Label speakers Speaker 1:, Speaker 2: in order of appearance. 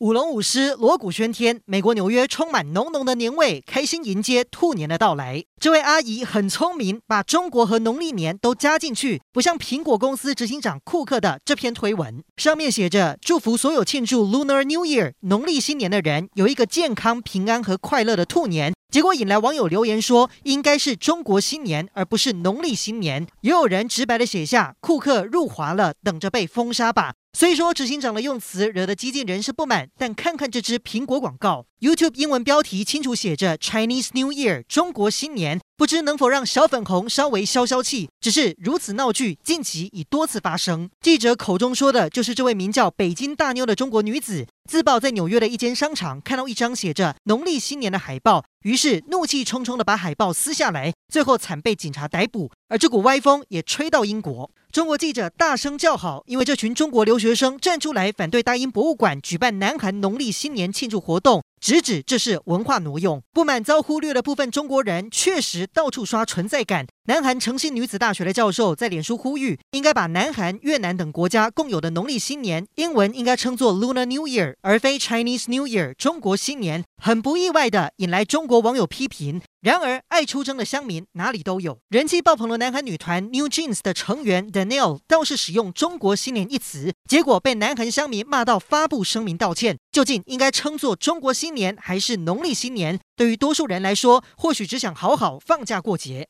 Speaker 1: 舞龙舞狮，锣鼓喧天，美国纽约充满浓浓的年味，开心迎接兔年的到来。这位阿姨很聪明，把中国和农历年都加进去，不像苹果公司执行长库克的这篇推文，上面写着祝福所有庆祝 Lunar New Year 农历新年的人有一个健康、平安和快乐的兔年。结果引来网友留言说，应该是中国新年，而不是农历新年。也有人直白的写下库克入华了，等着被封杀吧。虽说执行长的用词惹得激进人士不满，但看看这支苹果广告，YouTube 英文标题清楚写着 “Chinese New Year”，中国新年。不知能否让小粉红稍微消消气？只是如此闹剧，近期已多次发生。记者口中说的就是这位名叫北京大妞的中国女子，自曝在纽约的一间商场看到一张写着农历新年的海报，于是怒气冲冲的把海报撕下来，最后惨被警察逮捕。而这股歪风也吹到英国，中国记者大声叫好，因为这群中国留学生站出来反对大英博物馆举办南韩农历新年庆祝活动。直指这是文化挪用，不满遭忽略的部分中国人确实到处刷存在感。南韩诚信女子大学的教授在脸书呼吁，应该把南韩、越南等国家共有的农历新年英文应该称作 Lunar New Year，而非 Chinese New Year 中国新年。很不意外的引来中国网友批评。然而，爱出征的乡民哪里都有。人气爆棚的南韩女团 New Jeans 的成员 Danielle 倒是使用“中国新年”一词，结果被南韩乡民骂到发布声明道歉。究竟应该称作中国新年还是农历新年？对于多数人来说，或许只想好好放假过节。